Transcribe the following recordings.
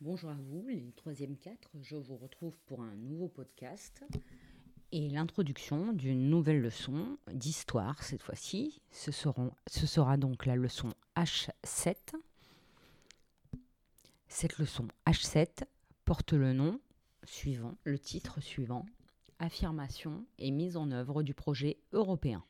Bonjour à vous, les troisième 4, je vous retrouve pour un nouveau podcast et l'introduction d'une nouvelle leçon d'histoire cette fois-ci. Ce, ce sera donc la leçon H7. Cette leçon H7 porte le nom suivant, le titre suivant, Affirmation et mise en œuvre du projet européen.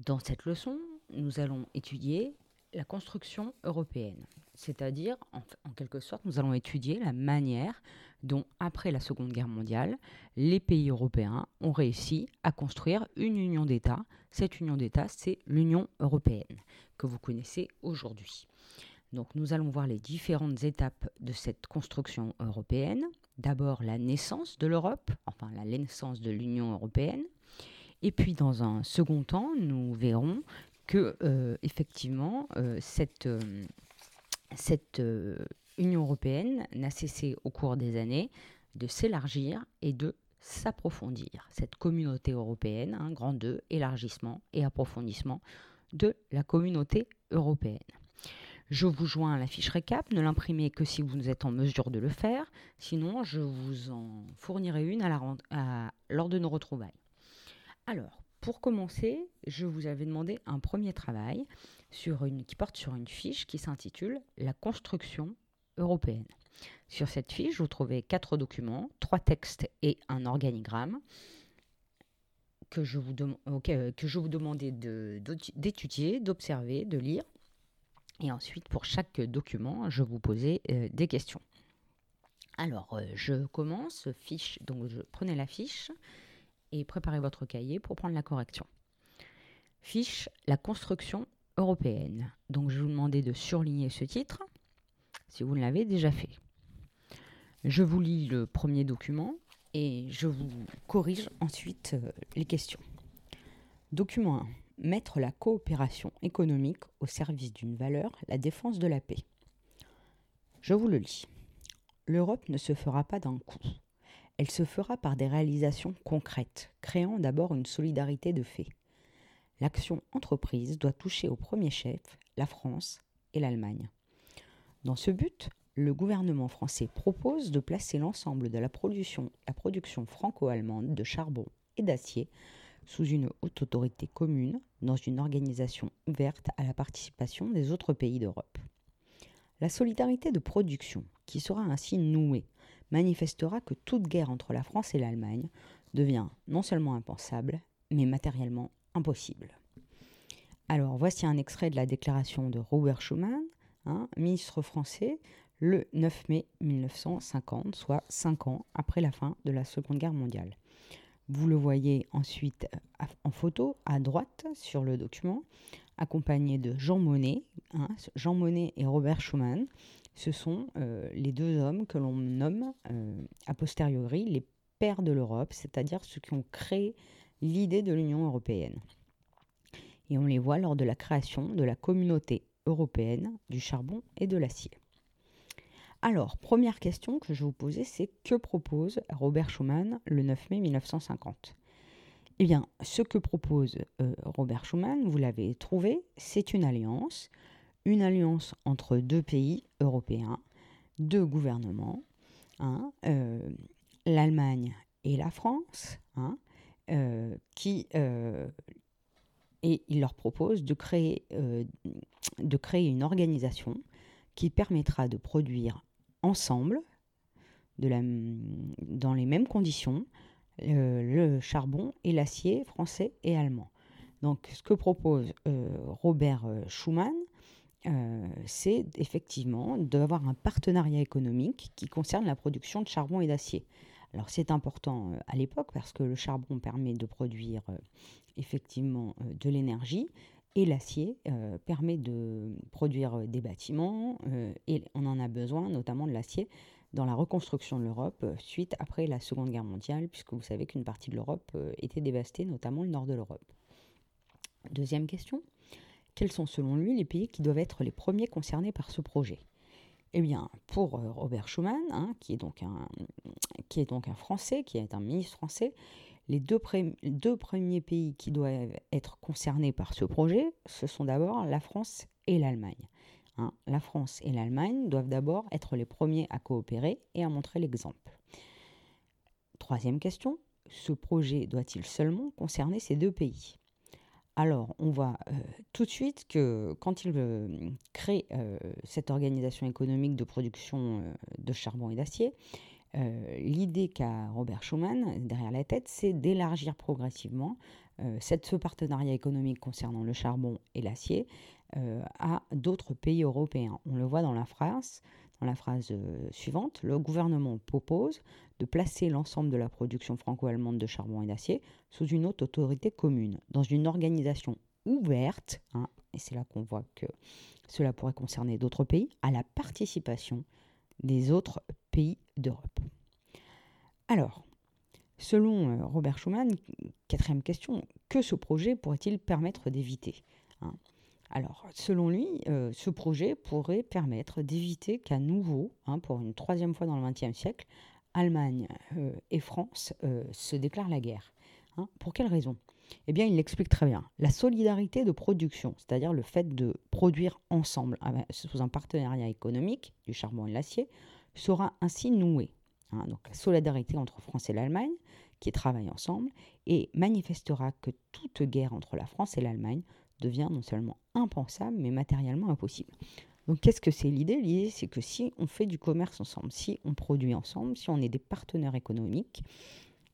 Dans cette leçon, nous allons étudier la construction européenne, c'est-à-dire, en, quelque sorte, nous allons étudier la manière dont, après la Seconde Guerre mondiale, les pays européens ont réussi à construire une union d'États. Cette union d'États, c'est l'Union européenne, que vous connaissez aujourd'hui. Donc nous allons voir les différentes étapes de cette construction européenne. D'abord la naissance de l'Europe, enfin la naissance de l'Union européenne. Et puis dans un second temps, nous verrons que euh, effectivement euh, cette, euh, cette Union européenne n'a cessé au cours des années de s'élargir et de s'approfondir. Cette communauté européenne, un grand 2, élargissement et approfondissement de la communauté européenne. Je vous joins à la fiche récap, ne l'imprimez que si vous êtes en mesure de le faire, sinon je vous en fournirai une lors de nos retrouvailles. Alors, pour commencer, je vous avais demandé un premier travail sur une, qui porte sur une fiche qui s'intitule La construction européenne. Sur cette fiche, vous trouvez quatre documents, trois textes et un organigramme que je vous, que je vous demandais d'étudier, d'observer, de lire. Et ensuite, pour chaque document, je vous posais euh, des questions. Alors, euh, je commence, fiche, donc je prenais la fiche, et préparez votre cahier pour prendre la correction. Fiche La construction européenne. Donc je vous demander de surligner ce titre si vous ne l'avez déjà fait. Je vous lis le premier document et je vous corrige ensuite euh, les questions. Document 1. Mettre la coopération économique au service d'une valeur, la défense de la paix. Je vous le lis. L'Europe ne se fera pas d'un coup. Elle se fera par des réalisations concrètes, créant d'abord une solidarité de fait. L'action entreprise doit toucher au premier chef la France et l'Allemagne. Dans ce but, le gouvernement français propose de placer l'ensemble de la production, la production franco-allemande de charbon et d'acier sous une haute autorité commune dans une organisation ouverte à la participation des autres pays d'Europe. La solidarité de production, qui sera ainsi nouée manifestera que toute guerre entre la France et l'Allemagne devient non seulement impensable, mais matériellement impossible. Alors voici un extrait de la déclaration de Robert Schuman, hein, ministre français, le 9 mai 1950, soit cinq ans après la fin de la Seconde Guerre mondiale. Vous le voyez ensuite euh, en photo à droite sur le document, accompagné de Jean Monnet. Hein, Jean Monnet et Robert Schuman ce sont euh, les deux hommes que l'on nomme euh, a posteriori les pères de l'Europe, c'est-à-dire ceux qui ont créé l'idée de l'Union européenne. Et on les voit lors de la création de la communauté européenne du charbon et de l'acier. Alors, première question que je vais vous poser, c'est que propose Robert Schuman le 9 mai 1950 Eh bien, ce que propose euh, Robert Schuman, vous l'avez trouvé, c'est une alliance une alliance entre deux pays européens, deux gouvernements, hein, euh, l'Allemagne et la France, hein, euh, qui euh, et il leur propose de créer, de créer une organisation qui permettra de produire ensemble, dans les mêmes conditions, le charbon et l'acier français et allemand. Donc, ce que propose Robert Schuman, euh, c'est effectivement d'avoir un partenariat économique qui concerne la production de charbon et d'acier. Alors c'est important euh, à l'époque parce que le charbon permet de produire euh, effectivement de l'énergie et l'acier permet de produire des bâtiments et on en a besoin notamment de l'acier dans la reconstruction de l'Europe suite après la Seconde Guerre mondiale puisque vous savez qu'une partie de l'Europe était dévastée, notamment le nord de l'Europe. Deuxième question. Quels sont selon lui les pays qui doivent être les premiers concernés par ce projet? Eh bien, pour euh, Robert Schuman, hein, qui, est donc un, Français, qui est un ministre français, les deux, deux premiers pays qui doivent être concernés par ce projet, ce sont d'abord la France et l'Allemagne. Hein. La France et l'Allemagne doivent d'abord être les premiers à coopérer et à montrer l'exemple. Troisième question, ce projet doit-il seulement concerner ces deux pays? Alors, on voit euh, tout de suite que quand il euh, crée euh, cette organisation économique de production de charbon et d'acier, l'idée qu'a Robert Schuman derrière la tête, c'est d'élargir progressivement cette, ce partenariat économique concernant le charbon et l'acier à d'autres pays européens. On le voit dans la phrase, dans la phrase suivante, le gouvernement propose de placer l'ensemble de la production franco-allemande de charbon et d'acier sous une haute autorité commune, dans une organisation ouverte, hein, et c'est là qu'on voit que cela pourrait concerner d'autres pays, à la participation des autres pays d'Europe. Alors, selon euh, Robert Schuman, quatrième question, que ce projet pourrait-il permettre d'éviter hein? Alors, selon lui, euh, ce projet pourrait permettre d'éviter qu'à nouveau, hein, pour une troisième fois dans le XXe siècle, Allemagne euh, et France euh, se déclarent la guerre. Hein. Pour quelle raison? Eh bien, il l'explique très bien. La solidarité de production, c'est-à-dire le fait de produire ensemble sous un partenariat économique du charbon et de l'acier, sera ainsi nouée. Hein. donc la solidarité entre France et l'Allemagne, qui travaillent ensemble, et manifestera que toute guerre entre la France et l'Allemagne devient non seulement impensable, mais matériellement impossible. Donc qu'est-ce que c'est l'idée? L'idée, c'est que si on fait du commerce ensemble, si on produit ensemble, si on est des partenaires économiques,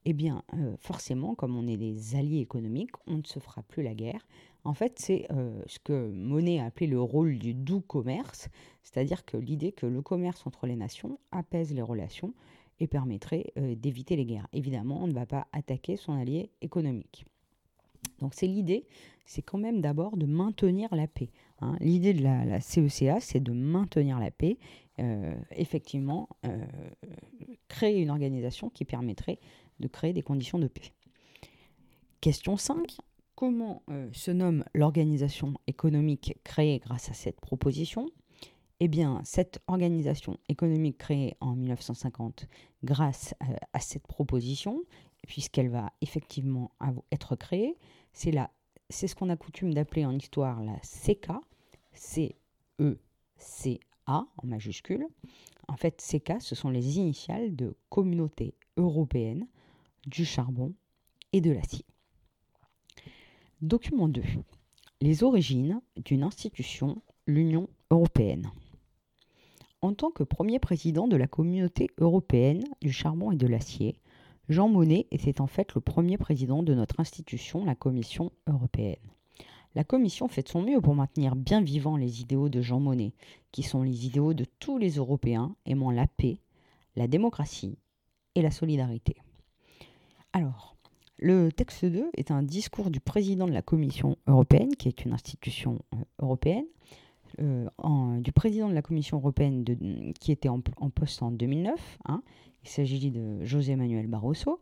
eh bien, euh, forcément, comme on est des alliés économiques, on ne se fera plus la guerre. En fait, c'est euh, ce que Monet a appelé le rôle du doux commerce, c'est-à-dire que l'idée que le commerce entre les nations apaise les relations et permettrait euh, d'éviter les guerres. Évidemment, on ne va pas attaquer son allié économique. Donc c'est l'idée, c'est quand même d'abord de maintenir la paix. Hein. L'idée de la, CECA, e c'est de maintenir la paix, euh, effectivement, euh, créer une organisation qui permettrait de créer des conditions de paix. Question 5. Comment euh, se nomme l'organisation économique créée grâce à cette proposition? Eh bien, cette organisation économique créée en 1950 grâce à cette proposition, puisqu'elle va effectivement être créée, c'est ce qu'on a coutume d'appeler en histoire la CECA, C-E-C-A en majuscule. En fait, CECA, ce sont les initiales de Communauté européenne du charbon et de l'acier. Document 2. Les origines d'une institution, l'Union européenne. En tant que premier président de la Communauté européenne du charbon et de l'acier, Jean Monnet était en fait le premier président de notre institution, la Commission européenne. La Commission fait de son mieux pour maintenir bien vivants les idéaux de Jean Monnet, qui sont les idéaux de tous les Européens aimant la paix, la démocratie et la solidarité. Alors, le texte 2 est un discours du président de la Commission européenne, qui est une institution euh, européenne, euh, du président de la Commission européenne qui était en, poste en 2009, hein, il s'agit de José Manuel Barroso.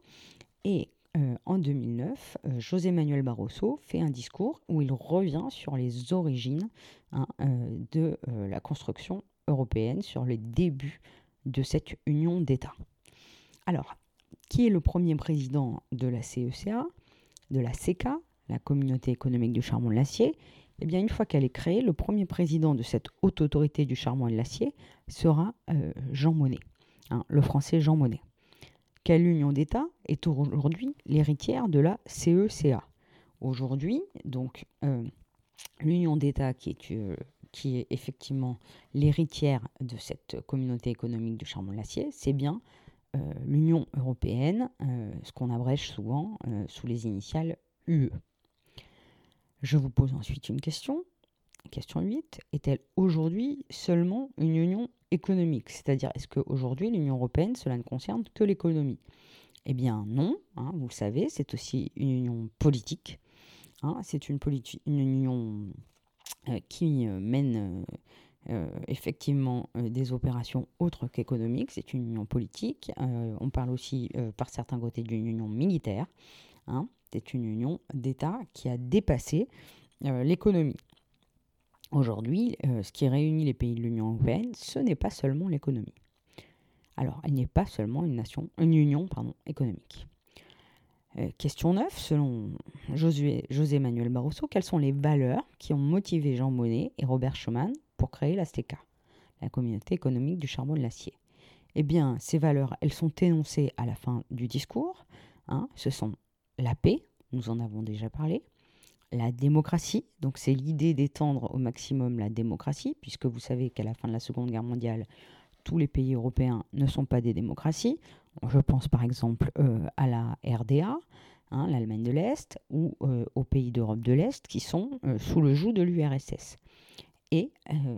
Et euh, en 2009, euh, José Manuel Barroso fait un discours où il revient sur les origines hein, de la construction européenne, sur les débuts de cette union d'États. Alors, qui est le premier président de la CECA, de la CECA, la Communauté économique du charbon de l'acier? Eh bien, une fois qu'elle est créée, le premier président de cette haute autorité du charbon et de l'acier sera Jean Monnet. Hein, le français Jean Monnet. Quelle union d'État est aujourd'hui l'héritière de la CECA Aujourd'hui, donc, euh, l'union d'État qui est, euh, qui est effectivement l'héritière de cette communauté économique du charbon de l'acier, c'est bien euh, l'Union européenne, ce qu'on abrège souvent sous les initiales UE. Je vous pose ensuite une question. Question 8. Est-elle aujourd'hui seulement une union économique? C'est-à-dire, est-ce qu'aujourd'hui, l'Union européenne, cela ne concerne que l'économie? Eh bien non, hein, vous le savez, c'est aussi une union politique. Hein, c'est une, union euh, qui euh, mène euh, effectivement des opérations autres qu'économiques. C'est une union politique. on parle aussi par certains côtés d'une union militaire. Hein. C'est une union d'États qui a dépassé l'économie. Aujourd'hui, euh, ce qui réunit les pays de l'Union européenne, ce n'est pas seulement l'économie. Alors, elle n'est pas seulement une, nation, une union pardon, économique. Euh, question 9, selon José, Manuel Barroso, quelles sont les valeurs qui ont motivé Jean Monnet et Robert Schuman pour créer la STECA, la communauté économique du charbon et de l'acier? Eh bien, ces valeurs, elles sont énoncées à la fin du discours. Hein. ce sont la paix, nous en avons déjà parlé, la démocratie, donc c'est l'idée d'étendre au maximum la démocratie, puisque vous savez qu'à la fin de la Seconde Guerre mondiale, tous les pays européens ne sont pas des démocraties. Je pense par exemple euh, à la RDA, hein, l'Allemagne de l'Est, ou euh, aux pays d'Europe de l'Est qui sont euh, sous le joug de l'URSS. Et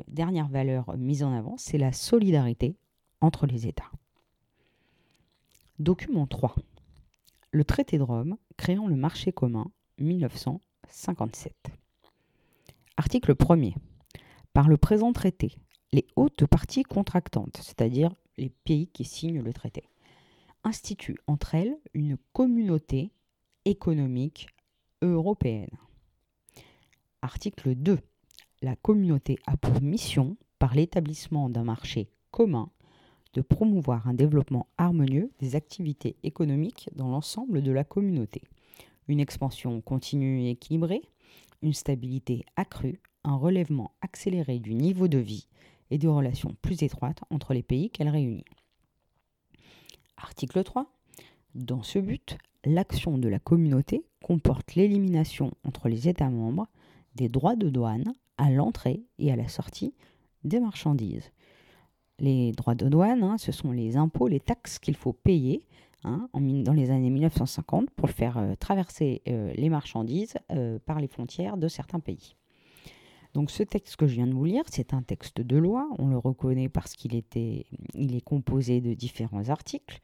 dernière valeur mise en avant, c'est la solidarité entre les États. Document 3. Le traité de Rome créant le marché commun 1957. Article 1er. Par le présent traité, les hautes parties contractantes, c'est-à-dire les pays qui signent le traité, instituent entre elles une communauté économique européenne. Article 2. La communauté a pour mission, par l'établissement d'un marché commun, de promouvoir un développement harmonieux des activités économiques dans l'ensemble de la communauté, une expansion continue et équilibrée, une stabilité accrue, un relèvement accéléré du niveau de vie et des relations plus étroites entre les pays qu'elle réunit. Article 3. Dans ce but, l'action de la communauté comporte l'élimination entre les États membres des droits de douane à l'entrée et à la sortie des marchandises. Les droits de douane, hein, ce sont les impôts, les taxes qu'il faut payer hein, dans les années 1950 pour faire euh, traverser euh, les marchandises euh, par les frontières de certains pays. Donc ce texte que je viens de vous lire, c'est un texte de loi, on le reconnaît parce qu'il était, il est composé de différents articles,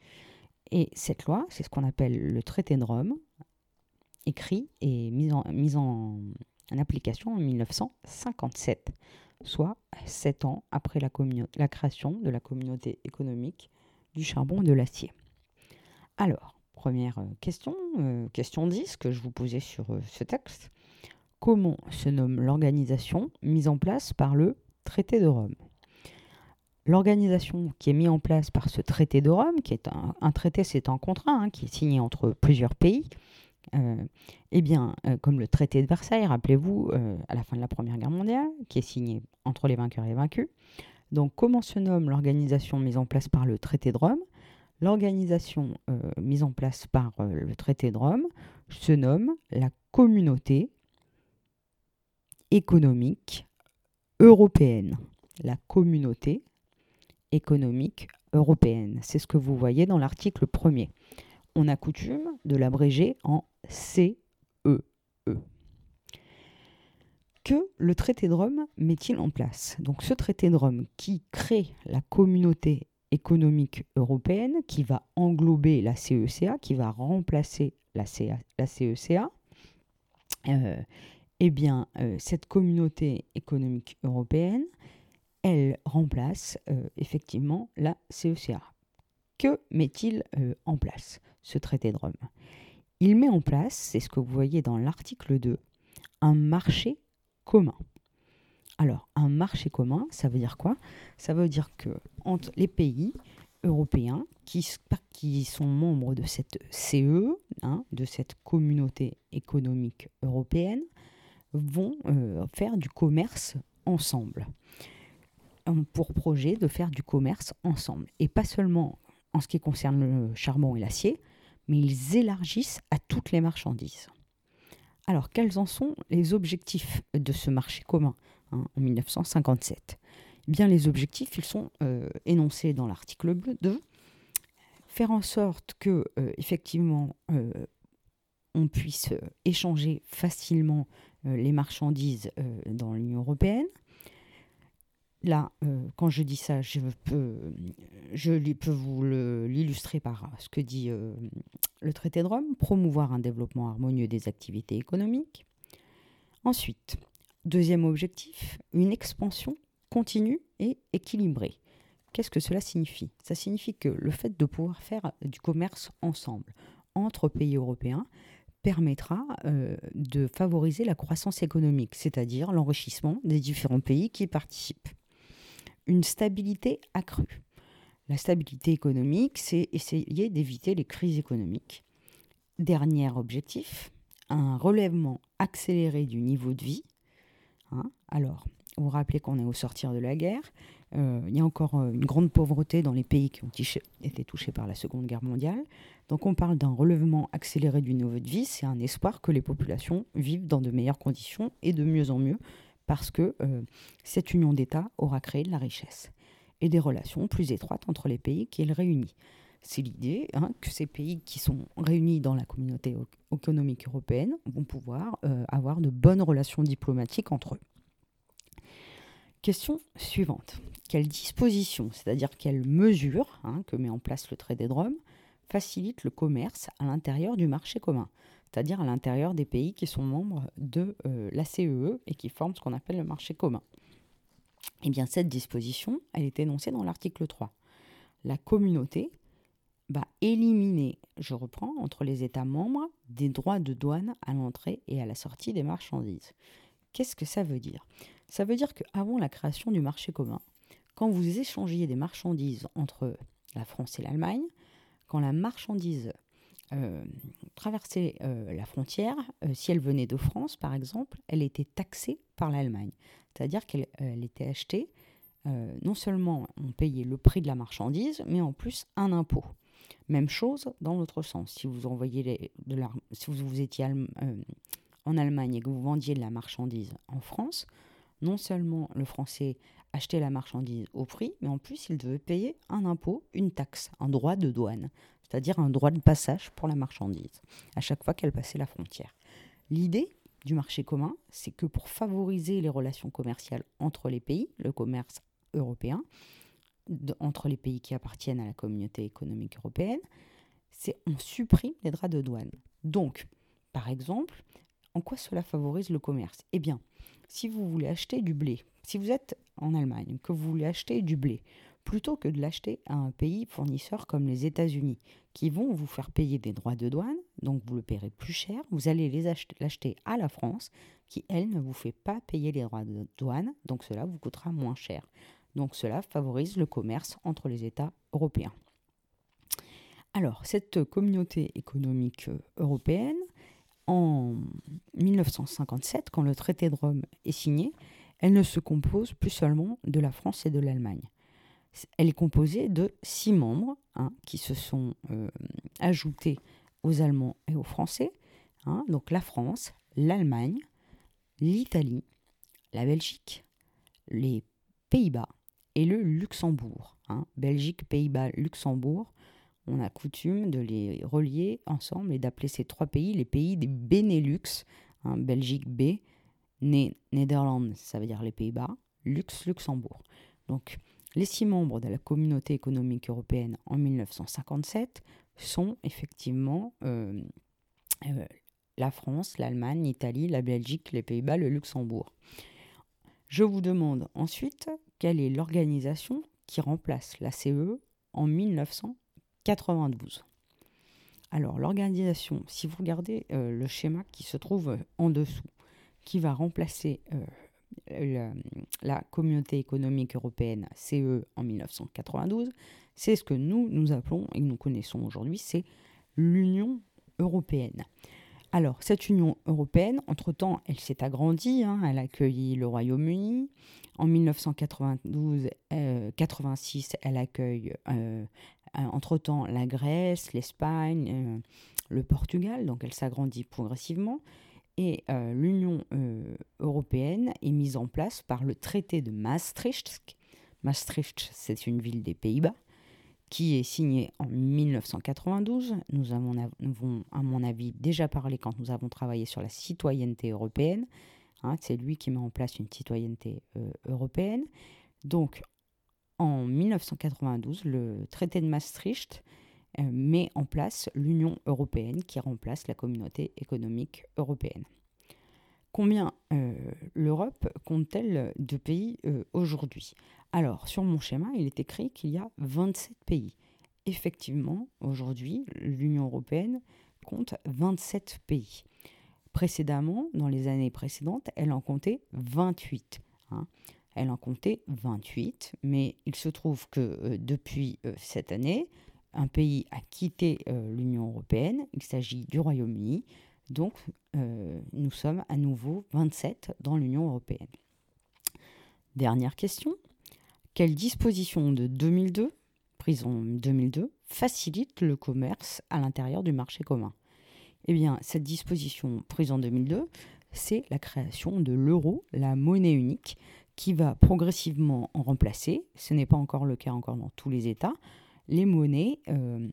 et cette loi, c'est ce qu'on appelle le traité de Rome, écrit et mis en, mis en, application en 1957, soit sept ans après la, création de la communauté économique du charbon et de l'acier. Alors, première question, euh, question 10 que je vous posais sur euh, ce texte comment se nomme l'organisation mise en place par le traité de Rome? L'organisation qui est mise en place par ce traité de Rome, qui est un, traité, c'est un contrat hein, qui est signé entre plusieurs pays, euh, eh bien, euh, comme le traité de Versailles, rappelez-vous, euh, à la fin de la Première Guerre mondiale, qui est signé entre les vainqueurs et les vaincus. Donc, comment se nomme l'organisation mise en place par le traité de Rome? L'organisation mise en place par le traité de Rome se nomme la communauté économique européenne, la communauté économique européenne. C'est ce que vous voyez dans l'article premier. On a coutume de l'abréger en CEE. E. Que le traité de Rome met-il en place? Donc ce traité de Rome qui crée la communauté économique européenne, qui va englober la CECA, qui va remplacer la, CECA, euh, eh bien, euh, cette communauté économique européenne, elle remplace euh, effectivement la CECA. Que met-il en place, ce traité de Rome Il met en place, c'est ce que vous voyez dans l'article 2, un marché commun. Alors, un marché commun, ça veut dire quoi? Ça veut dire que entre les pays européens qui, sont membres de cette CE, hein, de cette communauté économique européenne, vont euh, faire du commerce ensemble, pour projet de faire du commerce ensemble. Et pas seulement en ce qui concerne le charbon et l'acier, mais ils élargissent à toutes les marchandises. Alors, quels en sont les objectifs de ce marché commun hein, en 1957 eh Bien, les objectifs, ils sont euh, énoncés dans l'article 2. Faire en sorte que, euh, effectivement, on puisse échanger facilement euh, les marchandises euh, dans l'Union européenne. Là, euh, quand je dis ça, je peux, je peux vous l'illustrer par ce que dit le traité de Rome, promouvoir un développement harmonieux des activités économiques. Ensuite, deuxième objectif, une expansion continue et équilibrée. Qu'est-ce que cela signifie? Ça signifie que le fait de pouvoir faire du commerce ensemble entre pays européens, permettra euh, de favoriser la croissance économique, c'est-à-dire l'enrichissement des différents pays qui participent. Une stabilité accrue. La stabilité économique, c'est essayer d'éviter les crises économiques. Dernier objectif, un relèvement accéléré du niveau de vie. Hein. Alors, Vous vous rappelez qu'on est au sortir de la guerre. Euh, il y a encore euh, une grande pauvreté dans les pays qui ont été touchés par la Seconde Guerre mondiale. Donc on parle d'un relèvement accéléré du niveau de vie. C'est un espoir que les populations vivent dans de meilleures conditions et de mieux en mieux parce que euh, cette union d'États aura créé de la richesse et des relations plus étroites entre les pays qui réunit. C'est l'idée hein, que ces pays qui sont réunis dans la communauté économique européenne vont pouvoir avoir de bonnes relations diplomatiques entre eux. Question suivante. Quelle disposition, c'est-à-dire quelle mesure hein, que met en place le traité de Rome, facilite le commerce à l'intérieur du marché commun, c'est-à-dire à, l'intérieur des pays qui sont membres de euh, la CEE e et qui forment ce qu'on appelle le marché commun Eh bien, cette disposition, elle est énoncée dans l'article 3. La communauté va éliminer, je reprends, entre les États membres des droits de douane à l'entrée et à la sortie des marchandises. Qu'est-ce que ça veut dire? Ça veut dire qu'avant la création du marché commun, quand vous échangiez des marchandises entre la France et l'Allemagne, quand la marchandise euh, traversait euh, la frontière, euh, si elle venait de France par exemple, elle était taxée par l'Allemagne. C'est-à-dire qu'elle était achetée, non seulement on payait le prix de la marchandise, mais en plus un impôt. Même chose dans l'autre sens. Si vous envoyez de si vous, vous étiez en Allemagne et que vous vendiez de la marchandise en France, non seulement le français achetait la marchandise au prix, mais en plus il devait payer un impôt, une taxe, un droit de douane, c'est-à-dire un droit de passage pour la marchandise, à chaque fois qu'elle passait la frontière. L'idée du marché commun, c'est que pour favoriser les relations commerciales entre les pays, le commerce européen, entre les pays qui appartiennent à la communauté économique européenne, c'est on supprime les droits de douane. Donc, par exemple, en quoi cela favorise le commerce? Eh bien, si vous voulez acheter du blé, si vous êtes en Allemagne, que vous voulez acheter du blé, plutôt que de l'acheter à un pays fournisseur comme les États-Unis, qui vont vous faire payer des droits de douane, donc vous le paierez plus cher, vous allez l'acheter à la France, qui, elle, ne vous fait pas payer les droits de douane, donc cela vous coûtera moins cher. Donc cela favorise le commerce entre les États européens. Alors, cette communauté économique euh, européenne, en 1957, quand le traité de Rome est signé, elle ne se compose plus seulement de la France et de l'Allemagne. Elle est composée de six membres hein, qui se sont euh, ajoutés aux Allemands et aux Français. Hein, donc la France, l'Allemagne, l'Italie, la Belgique, les Pays-Bas et le Luxembourg. Hein. Belgique, Pays-Bas, Luxembourg on a coutume de les relier ensemble et d'appeler ces trois pays les pays des Benelux, Belgique B, Néderlande, ça veut dire les Pays-Bas, Lux, Luxembourg. Donc les six membres de la communauté économique européenne en 1957 sont effectivement euh, euh, la France, l'Allemagne, l'Italie, la Belgique, les Pays-Bas, le Luxembourg. Je vous demande ensuite quelle est l'organisation qui remplace la CE en 1957. 92. Alors l'organisation, si vous regardez euh, le schéma qui se trouve en dessous, qui va remplacer euh, la, communauté économique européenne CE en 1992, c'est ce que nous, nous appelons et nous connaissons aujourd'hui, c'est l'Union européenne. Alors, cette Union européenne, entre-temps, elle s'est agrandie, hein, elle a le Royaume-Uni. En 1992, 86, elle accueille euh, entre-temps, la Grèce, l'Espagne, euh, le Portugal, donc elle s'agrandit progressivement. Et euh, l'Union européenne est mise en place par le traité de Maastricht. Maastricht, c'est une ville des Pays-Bas qui est signé en 1992. Nous avons, à mon avis, déjà parlé quand nous avons travaillé sur la citoyenneté européenne. Hein, c'est lui qui met en place une citoyenneté européenne. Donc, en 1992, le traité de Maastricht euh, met en place l'Union européenne qui remplace la communauté économique européenne. Combien euh, l'Europe compte-t-elle de pays euh, aujourd'hui? Alors, sur mon schéma, il est écrit qu'il y a 27 pays. Effectivement, aujourd'hui, l'Union européenne compte 27 pays. Précédemment, dans les années précédentes, elle en comptait 28. Hein. Elle en comptait 28, mais il se trouve que euh, depuis euh, cette année, un pays a quitté euh, l'Union européenne, il s'agit du Royaume-Uni, donc nous sommes à nouveau 27 dans l'Union européenne. Dernière question. Quelle disposition de 2002, prise en 2002, facilite le commerce à l'intérieur du marché commun? Eh bien, cette disposition prise en 2002, c'est la création de l'euro, la monnaie unique, qui va progressivement en remplacer, ce n'est pas encore le cas encore dans tous les États, les monnaies euh,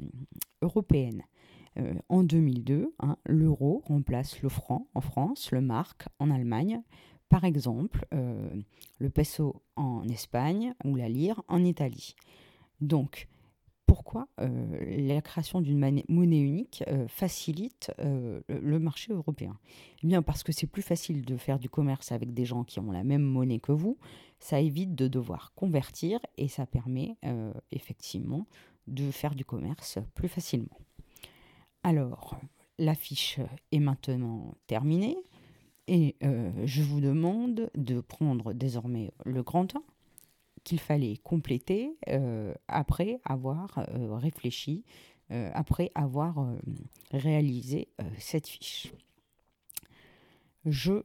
européennes. Euh, en 2002, hein, l'euro remplace le franc en France, le marque en Allemagne, par exemple euh, le peso en Espagne ou la lire en Italie. Donc, pourquoi euh, la création d'une monnaie unique euh, facilite euh, le marché européen? Eh bien parce que c'est plus facile de faire du commerce avec des gens qui ont la même monnaie que vous, ça évite de devoir convertir et ça permet effectivement de faire du commerce plus facilement. Alors, l'affiche est maintenant terminée et je vous demande de prendre désormais le grand 1 qu'il fallait compléter euh, après avoir euh, réfléchi, euh, après avoir réalisé cette fiche. Je,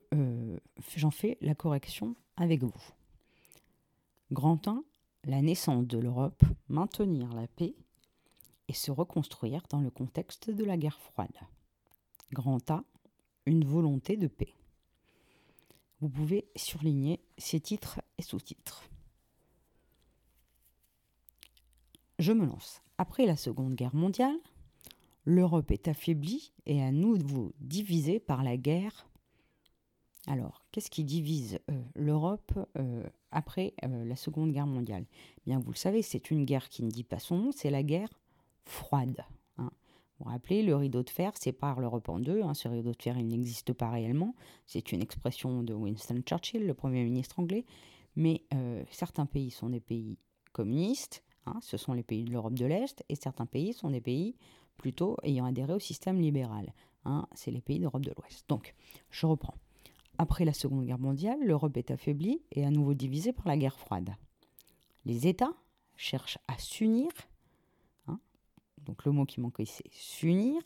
j'en fais la correction avec vous. Grand 1, la naissance de l'Europe, maintenir la paix et se reconstruire dans le contexte de la guerre froide. Grand A, une volonté de paix. Vous pouvez surligner ces titres et sous-titres. Je me lance. Après la Seconde Guerre mondiale, l'Europe est affaiblie et à nouveau divisée par la guerre. Alors, qu'est-ce qui divise euh, l'Europe euh, après euh, la Seconde Guerre mondiale? Bien, vous le savez, c'est une guerre qui ne dit pas son nom, c'est la guerre froide. Hein. Vous vous rappelez, le rideau de fer sépare l'Europe en deux. Hein. Ce rideau de fer, n'existe pas réellement. C'est une expression de Winston Churchill, le Premier ministre anglais. Mais certains pays sont des pays communistes, Hein, ce sont les pays de l'Europe de l'Est, et certains pays sont des pays plutôt ayant adhéré au système libéral. Hein, c'est les pays d'Europe de l'Ouest. Donc, je reprends. Après la Seconde Guerre mondiale, l'Europe est affaiblie et à nouveau divisée par la guerre froide. Les États cherchent à s'unir. Hein, donc le mot qui manque c'est s'unir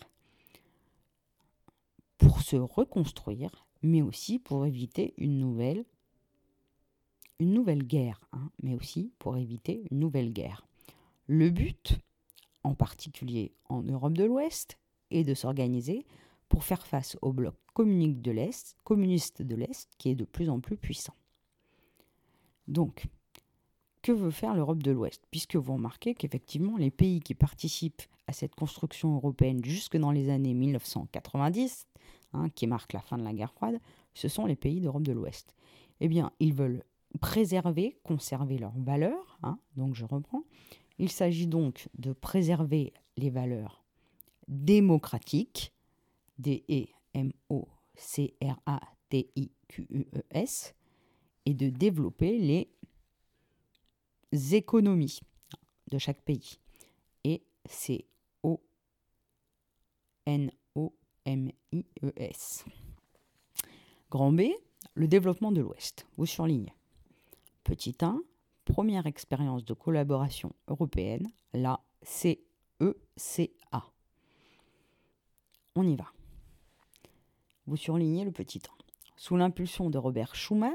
pour se reconstruire, mais aussi pour éviter une nouvelle guerre, mais aussi pour éviter une nouvelle guerre. Le but, en particulier en Europe de l'Ouest, est de s'organiser pour faire face au bloc communiste de l'Est, communiste de l'Est, qui est de plus en plus puissant. Donc, que veut faire l'Europe de l'Ouest? Puisque vous remarquez qu'effectivement, les pays qui participent à cette construction européenne jusque dans les années 1990, hein, qui marquent la fin de la guerre froide, ce sont les pays d'Europe de l'Ouest. Eh bien, ils veulent préserver, conserver leurs valeurs. Hein, donc je reprends. Il s'agit donc de préserver les valeurs démocratiques, D-E-M-O-C-R-A-T-I-Q-U-E-S, et de développer les économies de chaque pays. Et c'est O-N-O-M-I-E-S. Grand B, le développement de l'Ouest. Vous surlignez. Petit 1, première expérience de collaboration européenne, la CECA. On y va. Vous surlignez le petit 1. Sous l'impulsion de Robert Schuman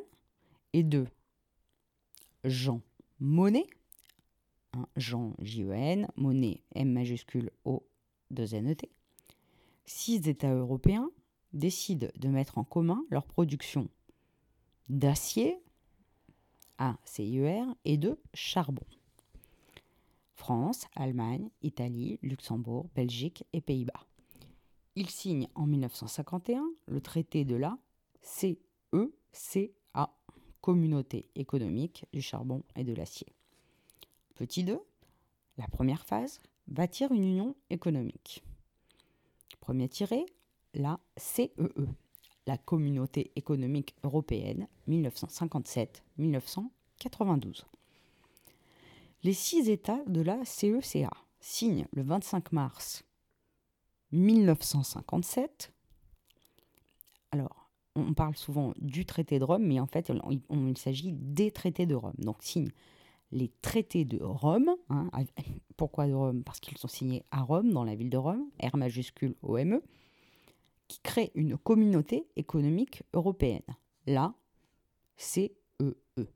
et de Jean Monnet, hein, Jean J-E-N, Monnet M majuscule O 2 N-E-T, six États européens décident de mettre en commun leur production d'acier, ACIER et de charbon. France, Allemagne, Italie, Luxembourg, Belgique et Pays-Bas. Il signe en 1951 le traité de la CECA, Communauté économique du charbon et de l'acier. Petit 2, la première phase, bâtir une union économique. Premier tiré, la CEE, e la Communauté économique européenne 1957-1992. Les six États de la CECA signent le 25 mars 1957. Alors, on parle souvent du traité de Rome, mais en fait, il, s'agit des traités de Rome. Donc, signent les traités de Rome. Hein, pourquoi de Rome? Parce qu'ils sont signés à Rome, dans la ville de Rome, R majuscule OME qui crée une communauté économique européenne, la CEE. E.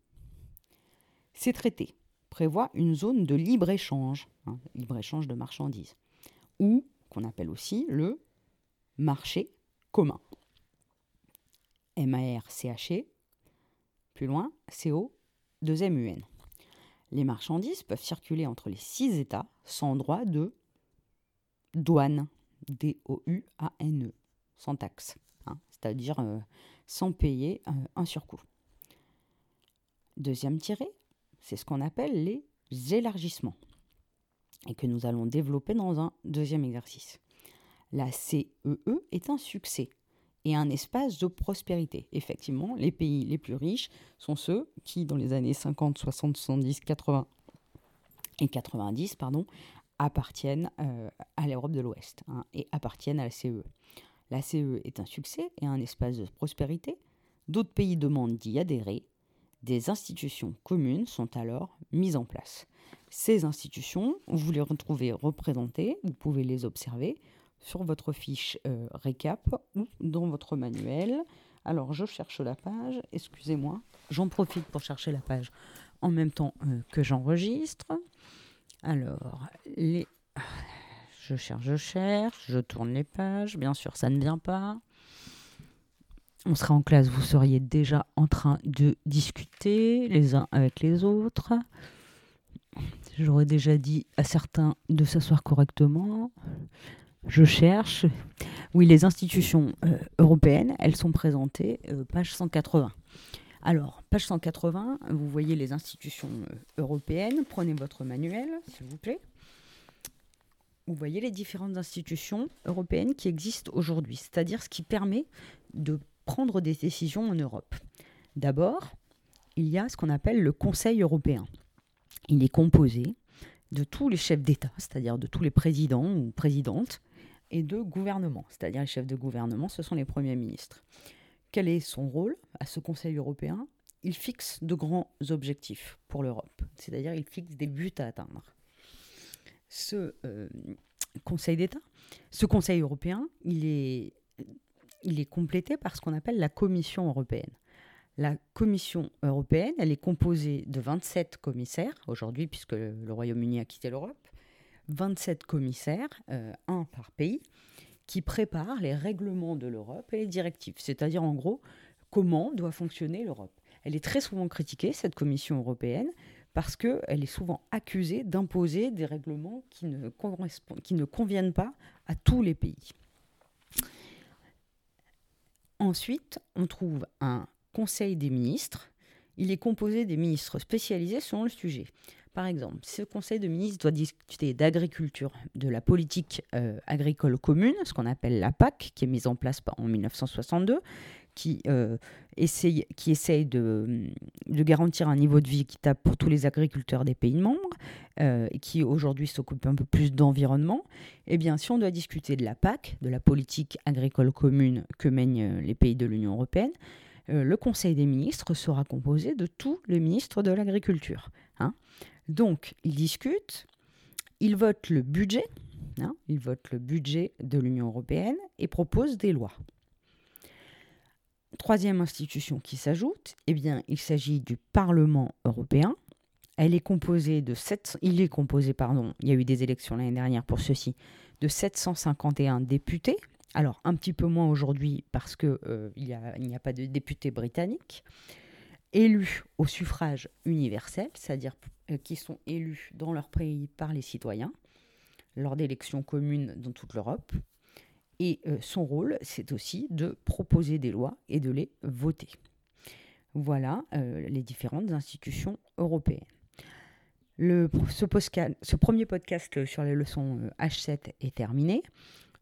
Ces traités prévoient une zone de libre-échange, hein, libre-échange de marchandises, ou qu'on appelle aussi le marché commun. M-A-R-C-H-E, plus loin, C-O, 2-M-U-N. Les marchandises peuvent circuler entre les six États sans droit de douane, D-O-U-A-N-E, sans taxe, hein, c'est-à-dire euh, sans payer euh, un surcoût. Deuxième tiré, c'est ce qu'on appelle les élargissements et que nous allons développer dans un deuxième exercice. La CEE e est un succès et un espace de prospérité. Effectivement, les pays les plus riches sont ceux qui, dans les années 50, 60, 70, 80 et 90, pardon, appartiennent euh, à l'Europe de l'Ouest hein, et appartiennent à la CE. La CE est un succès et un espace de prospérité. D'autres pays demandent d'y adhérer. Des institutions communes sont alors mises en place. Ces institutions, vous les retrouvez représentées, vous pouvez les observer sur votre fiche euh, récap ou dans votre manuel. Alors, je cherche la page, excusez-moi, j'en profite pour chercher la page en même temps euh, que j'enregistre. Alors, les... je cherche, je cherche, je tourne les pages, bien sûr, ça ne vient pas. On sera en classe, vous seriez déjà en train de discuter les uns avec les autres. J'aurais déjà dit à certains de s'asseoir correctement. Je cherche. Oui, les institutions euh, européennes, elles sont présentées, euh, page 180. Alors, page 180, vous voyez les institutions euh, européennes. Prenez votre manuel, s'il vous plaît. Vous voyez les différentes institutions européennes qui existent aujourd'hui, c'est-à-dire ce qui permet de prendre des décisions en Europe. D'abord, il y a ce qu'on appelle le Conseil européen. Il est composé de tous les chefs d'État, c'est-à-dire de tous les présidents ou présidentes et de gouvernement, c'est-à-dire les chefs de gouvernement, ce sont les premiers ministres. Quel est son rôle à ce Conseil européen? Il fixe de grands objectifs pour l'Europe, c'est-à-dire il fixe des buts à atteindre. Ce euh, Conseil d'État, ce Conseil européen, il est, complété par ce qu'on appelle la Commission européenne. La Commission européenne, elle est composée de 27 commissaires aujourd'hui, puisque le Royaume-Uni a quitté l'Europe, 27 commissaires, euh, un par pays, qui préparent les règlements de l'Europe et les directives, c'est-à-dire en gros comment doit fonctionner l'Europe. Elle est très souvent critiquée, cette Commission européenne, parce qu'elle est souvent accusée d'imposer des règlements qui ne, conviennent pas à tous les pays. Ensuite, on trouve un Conseil des ministres. Il est composé des ministres spécialisés selon le sujet. Par exemple, ce Conseil de ministres doit discuter d'agriculture, de la politique euh, agricole commune, ce qu'on appelle la PAC, qui est mise en place en 1962, qui, euh, essaye, qui essaye de, de, garantir un niveau de vie équitable pour tous les agriculteurs des pays membres, euh, et qui aujourd'hui s'occupe un peu plus d'environnement. Eh bien, si on doit discuter de la PAC, de la politique agricole commune que mènent les pays de l'Union européenne, le Conseil des ministres sera composé de tous les ministres de l'agriculture. Hein. Donc, ils discutent, ils votent le budget, hein, ils votent le budget de l'Union européenne et proposent des lois. Troisième institution qui s'ajoute, eh bien, il s'agit du Parlement européen. Elle est composée de il est composé, pardon, il y a eu des élections l'année dernière pour ceci, de 751 députés. Alors un petit peu moins aujourd'hui parce qu'il euh, n'y a, pas de députés britanniques élus au suffrage universel, c'est-à-dire euh, qui sont élus dans leur pays par les citoyens lors d'élections communes dans toute l'Europe. Et euh, son rôle, c'est aussi de proposer des lois et de les voter. Voilà euh, les différentes institutions européennes. Ce, ce, premier podcast sur les leçons H7 est terminé.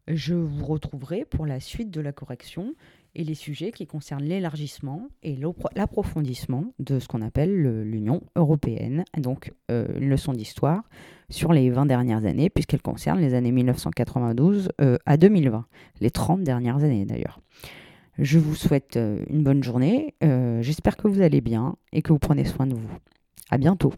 Je vous retrouverai pour la suite de la correction et les sujets qui concernent l'élargissement et l'approfondissement de ce qu'on appelle l'Union européenne. Donc euh, une leçon d'histoire sur les 20 dernières années, puisqu'elle concerne les années 1992 euh, à 2020, les 30 dernières années d'ailleurs. Je vous souhaite euh, une bonne journée, j'espère que vous allez bien et que vous prenez soin de vous. À bientôt.